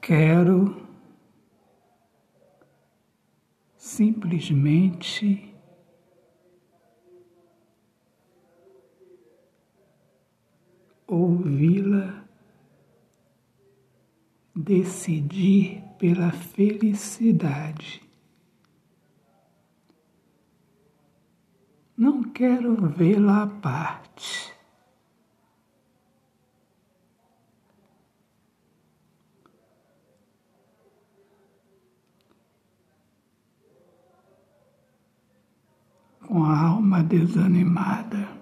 Quero simplesmente ouvi-la decidir pela felicidade. Não quero vê-la à parte. Com a alma desanimada.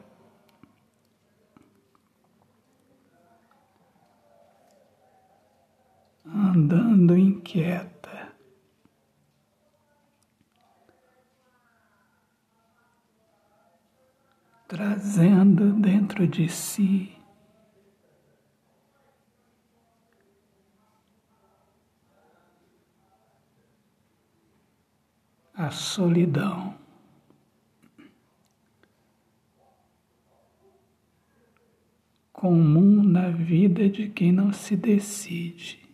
andando inquieta. Trazendo dentro de si a solidão. Comum na vida de quem não se decide.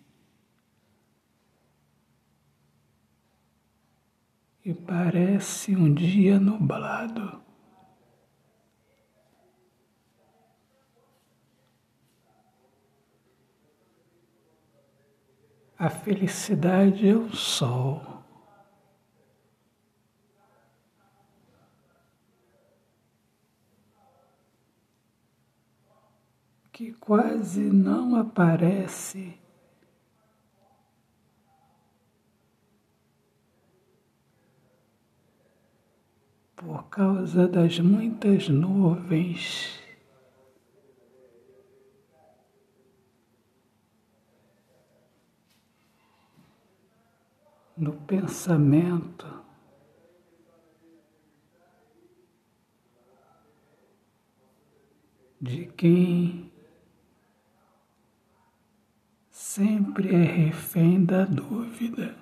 e parece um dia nublado. A felicidade é o sol. Que quase não aparece por causa das muitas nuvens. No pensamento, de quem sempre é refém da dúvida.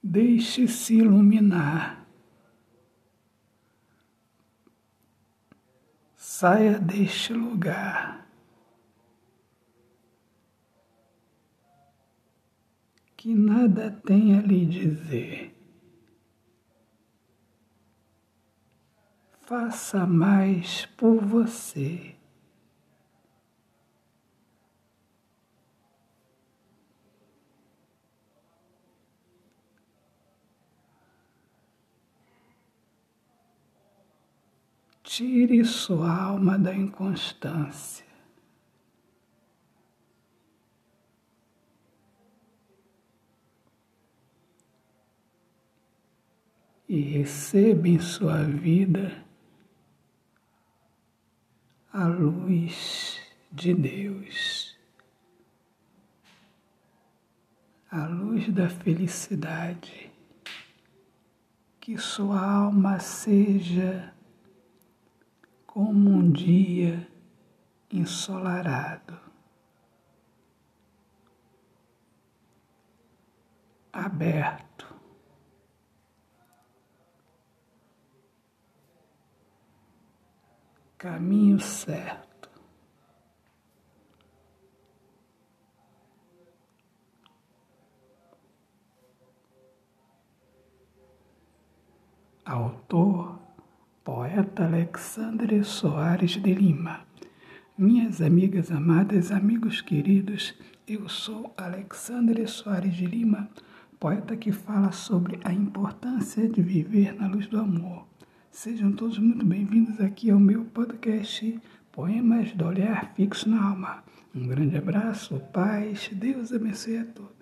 Deixe-se iluminar. Saia deste lugar. Que nada tem a lhe dizer. Faça mais por você. Tire sua alma da inconstância. E receba em sua vida a luz de Deus, a luz da felicidade, que sua alma seja como um dia ensolarado, aberto. Caminho certo. Autor poeta Alexandre Soares de Lima. Minhas amigas amadas, amigos queridos, eu sou Alexandre Soares de Lima, poeta que fala sobre a importância de viver na luz do amor. Sejam todos muito bem-vindos aqui ao meu podcast Poemas do Olhar Fixo na Alma. Um grande abraço, paz, Deus abençoe a todos.